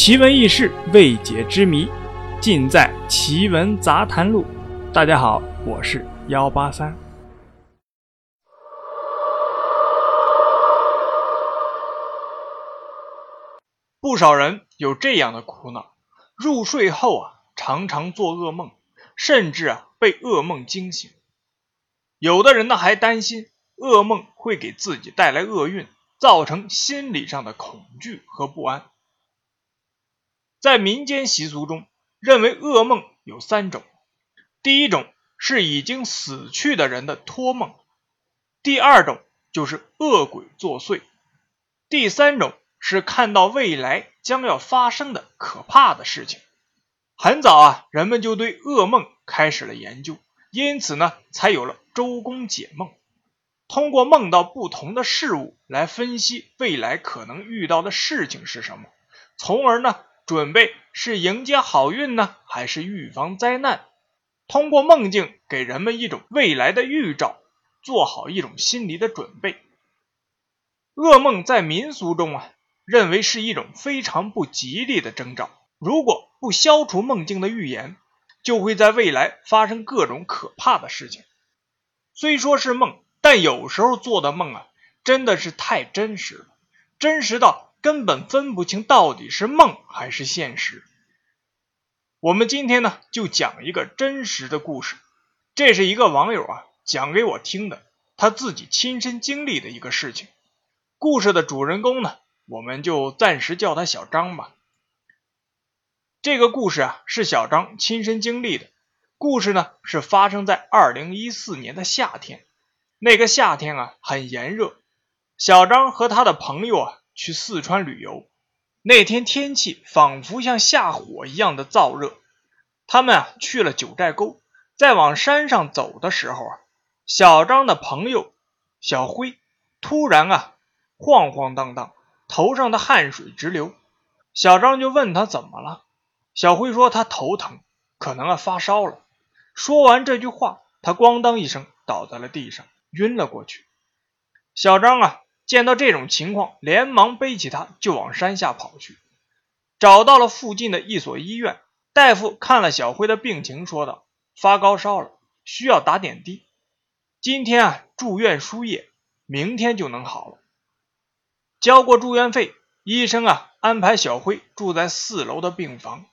奇闻异事、未解之谜，尽在《奇闻杂谈录》。大家好，我是幺八三。不少人有这样的苦恼：入睡后啊，常常做噩梦，甚至啊被噩梦惊醒。有的人呢还担心噩梦会给自己带来厄运，造成心理上的恐惧和不安。在民间习俗中，认为噩梦有三种：第一种是已经死去的人的托梦；第二种就是恶鬼作祟；第三种是看到未来将要发生的可怕的事情。很早啊，人们就对噩梦开始了研究，因此呢，才有了周公解梦，通过梦到不同的事物来分析未来可能遇到的事情是什么，从而呢。准备是迎接好运呢，还是预防灾难？通过梦境给人们一种未来的预兆，做好一种心理的准备。噩梦在民俗中啊，认为是一种非常不吉利的征兆。如果不消除梦境的预言，就会在未来发生各种可怕的事情。虽说是梦，但有时候做的梦啊，真的是太真实了，真实到。根本分不清到底是梦还是现实。我们今天呢，就讲一个真实的故事。这是一个网友啊讲给我听的，他自己亲身经历的一个事情。故事的主人公呢，我们就暂时叫他小张吧。这个故事啊，是小张亲身经历的。故事呢，是发生在二零一四年的夏天。那个夏天啊，很炎热。小张和他的朋友啊。去四川旅游，那天天气仿佛像下火一样的燥热。他们啊去了九寨沟，在往山上走的时候啊，小张的朋友小辉突然啊晃晃荡荡，头上的汗水直流。小张就问他怎么了，小辉说他头疼，可能啊发烧了。说完这句话，他咣当一声倒在了地上，晕了过去。小张啊。见到这种情况，连忙背起他就往山下跑去。找到了附近的一所医院，大夫看了小辉的病情，说道：“发高烧了，需要打点滴。今天啊住院输液，明天就能好了。”交过住院费，医生啊安排小辉住在四楼的病房。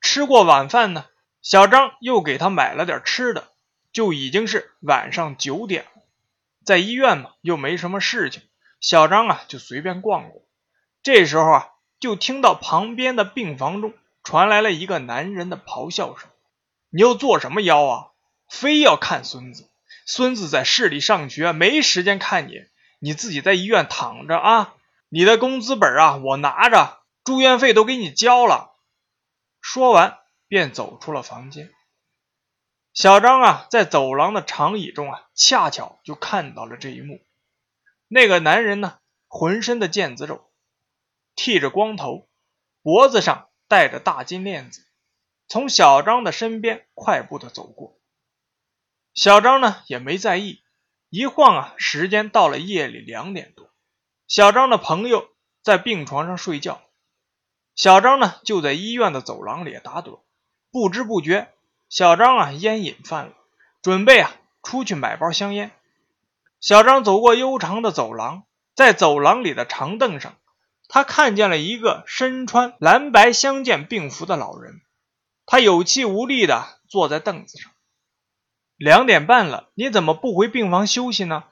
吃过晚饭呢，小张又给他买了点吃的，就已经是晚上九点了。在医院嘛，又没什么事情。小张啊，就随便逛逛。这时候啊，就听到旁边的病房中传来了一个男人的咆哮声：“你又做什么妖啊？非要看孙子？孙子在市里上学，没时间看你。你自己在医院躺着啊！你的工资本啊，我拿着，住院费都给你交了。”说完，便走出了房间。小张啊，在走廊的长椅中啊，恰巧就看到了这一幕。那个男人呢，浑身的腱子肉，剃着光头，脖子上戴着大金链子，从小张的身边快步的走过。小张呢也没在意，一晃啊，时间到了夜里两点多。小张的朋友在病床上睡觉，小张呢就在医院的走廊里打盹。不知不觉，小张啊烟瘾犯了，准备啊出去买包香烟。小张走过悠长的走廊，在走廊里的长凳上，他看见了一个身穿蓝白相间病服的老人。他有气无力地坐在凳子上。两点半了，你怎么不回病房休息呢？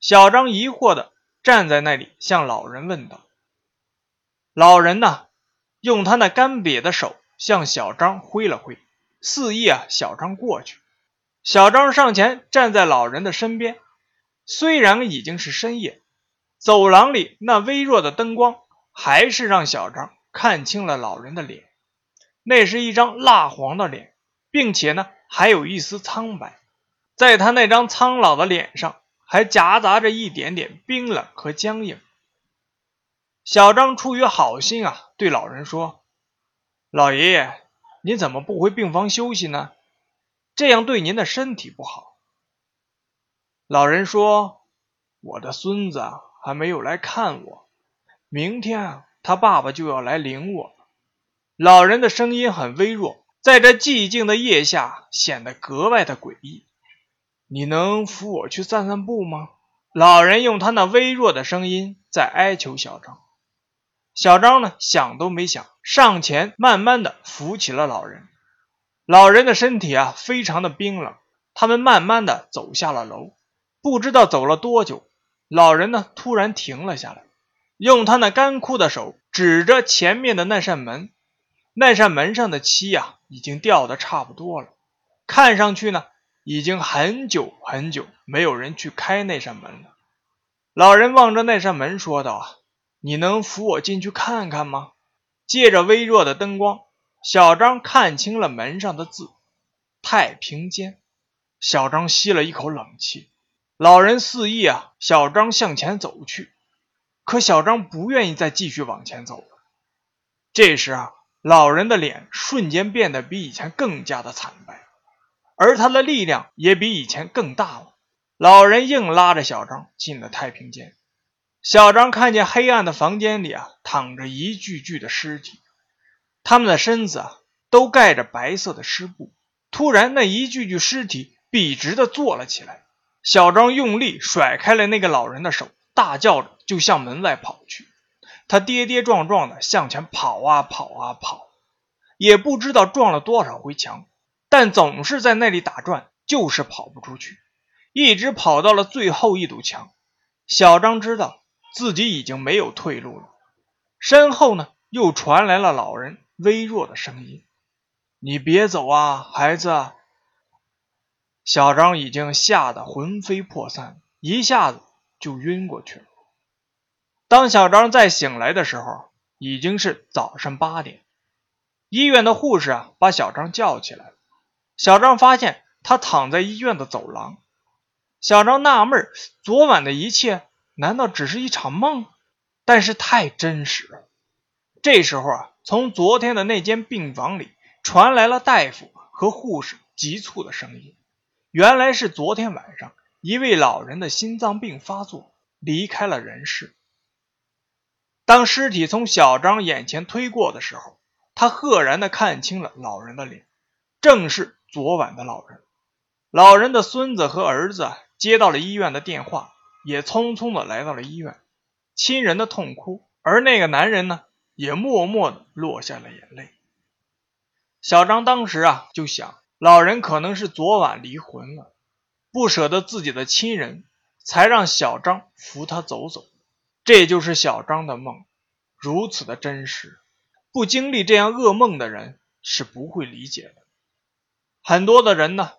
小张疑惑地站在那里，向老人问道。老人呢，用他那干瘪的手向小张挥了挥，示意啊小张过去。小张上前站在老人的身边。虽然已经是深夜，走廊里那微弱的灯光还是让小张看清了老人的脸。那是一张蜡黄的脸，并且呢还有一丝苍白，在他那张苍老的脸上还夹杂着一点点冰冷和僵硬。小张出于好心啊，对老人说：“老爷爷，您怎么不回病房休息呢？这样对您的身体不好。”老人说：“我的孙子还没有来看我，明天，他爸爸就要来领我了。老人的声音很微弱，在这寂静的夜下显得格外的诡异。你能扶我去散散步吗？老人用他那微弱的声音在哀求小张。小张呢，想都没想，上前慢慢的扶起了老人。老人的身体啊，非常的冰冷。他们慢慢的走下了楼，不知道走了多久，老人呢突然停了下来，用他那干枯的手指着前面的那扇门。那扇门上的漆呀，已经掉的差不多了，看上去呢，已经很久很久没有人去开那扇门了。老人望着那扇门说道：“啊，你能扶我进去看看吗？”借着微弱的灯光，小张看清了门上的字：“太平间。”小张吸了一口冷气。老人示意啊，小张向前走去，可小张不愿意再继续往前走了。这时啊。老人的脸瞬间变得比以前更加的惨白，而他的力量也比以前更大了。老人硬拉着小张进了太平间。小张看见黑暗的房间里啊，躺着一具具的尸体，他们的身子啊都盖着白色的湿布。突然，那一具具尸体笔直的坐了起来。小张用力甩开了那个老人的手，大叫着就向门外跑去。他跌跌撞撞的向前跑啊跑啊跑，也不知道撞了多少回墙，但总是在那里打转，就是跑不出去，一直跑到了最后一堵墙。小张知道自己已经没有退路了，身后呢又传来了老人微弱的声音：“你别走啊，孩子。”小张已经吓得魂飞魄散，一下子就晕过去了。当小张再醒来的时候，已经是早上八点。医院的护士啊，把小张叫起来了。小张发现他躺在医院的走廊。小张纳闷昨晚的一切难道只是一场梦？但是太真实了。这时候啊，从昨天的那间病房里传来了大夫和护士急促的声音。原来是昨天晚上一位老人的心脏病发作，离开了人世。当尸体从小张眼前推过的时候，他赫然的看清了老人的脸，正是昨晚的老人。老人的孙子和儿子接到了医院的电话，也匆匆的来到了医院。亲人的痛哭，而那个男人呢，也默默的落下了眼泪。小张当时啊，就想，老人可能是昨晚离魂了，不舍得自己的亲人，才让小张扶他走走。这就是小张的梦，如此的真实，不经历这样噩梦的人是不会理解的。很多的人呢，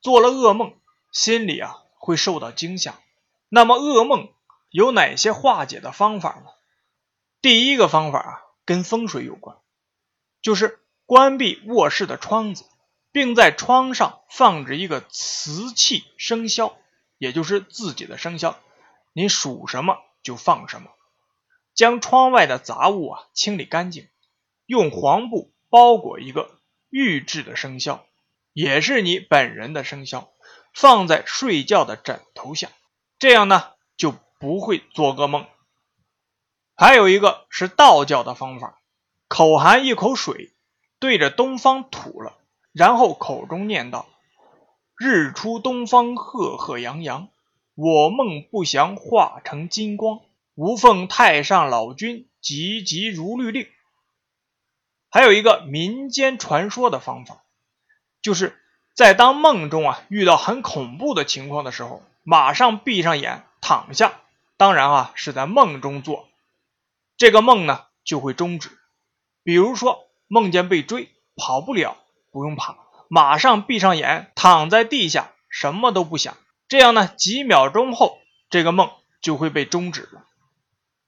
做了噩梦，心里啊会受到惊吓。那么噩梦有哪些化解的方法呢？第一个方法啊，跟风水有关，就是关闭卧室的窗子，并在窗上放置一个瓷器生肖，也就是自己的生肖，你属什么？就放什么，将窗外的杂物啊清理干净，用黄布包裹一个玉制的生肖，也是你本人的生肖，放在睡觉的枕头下，这样呢就不会做噩梦。还有一个是道教的方法，口含一口水，对着东方吐了，然后口中念道：“日出东方赫赫扬扬。”我梦不祥化成金光，吾奉太上老君急急如律令。还有一个民间传说的方法，就是在当梦中啊遇到很恐怖的情况的时候，马上闭上眼躺下，当然啊是在梦中做，这个梦呢就会终止。比如说梦见被追，跑不了，不用怕，马上闭上眼躺在地下，什么都不想。这样呢，几秒钟后，这个梦就会被终止了。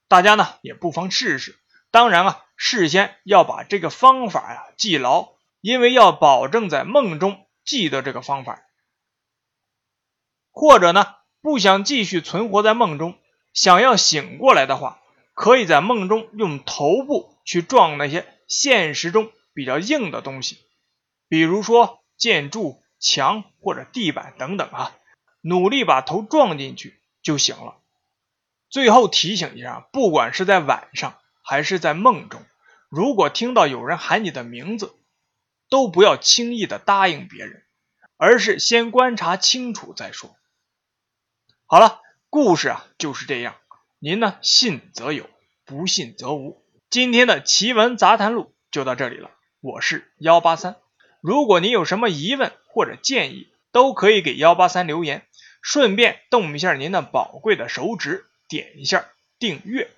大家呢也不妨试试。当然啊，事先要把这个方法呀记牢，因为要保证在梦中记得这个方法。或者呢，不想继续存活在梦中，想要醒过来的话，可以在梦中用头部去撞那些现实中比较硬的东西，比如说建筑、墙或者地板等等啊。努力把头撞进去就行了。最后提醒一下，不管是在晚上还是在梦中，如果听到有人喊你的名字，都不要轻易的答应别人，而是先观察清楚再说。好了，故事啊就是这样，您呢信则有，不信则无。今天的奇闻杂谈录就到这里了，我是幺八三。如果您有什么疑问或者建议，都可以给幺八三留言，顺便动一下您的宝贵的手指，点一下订阅。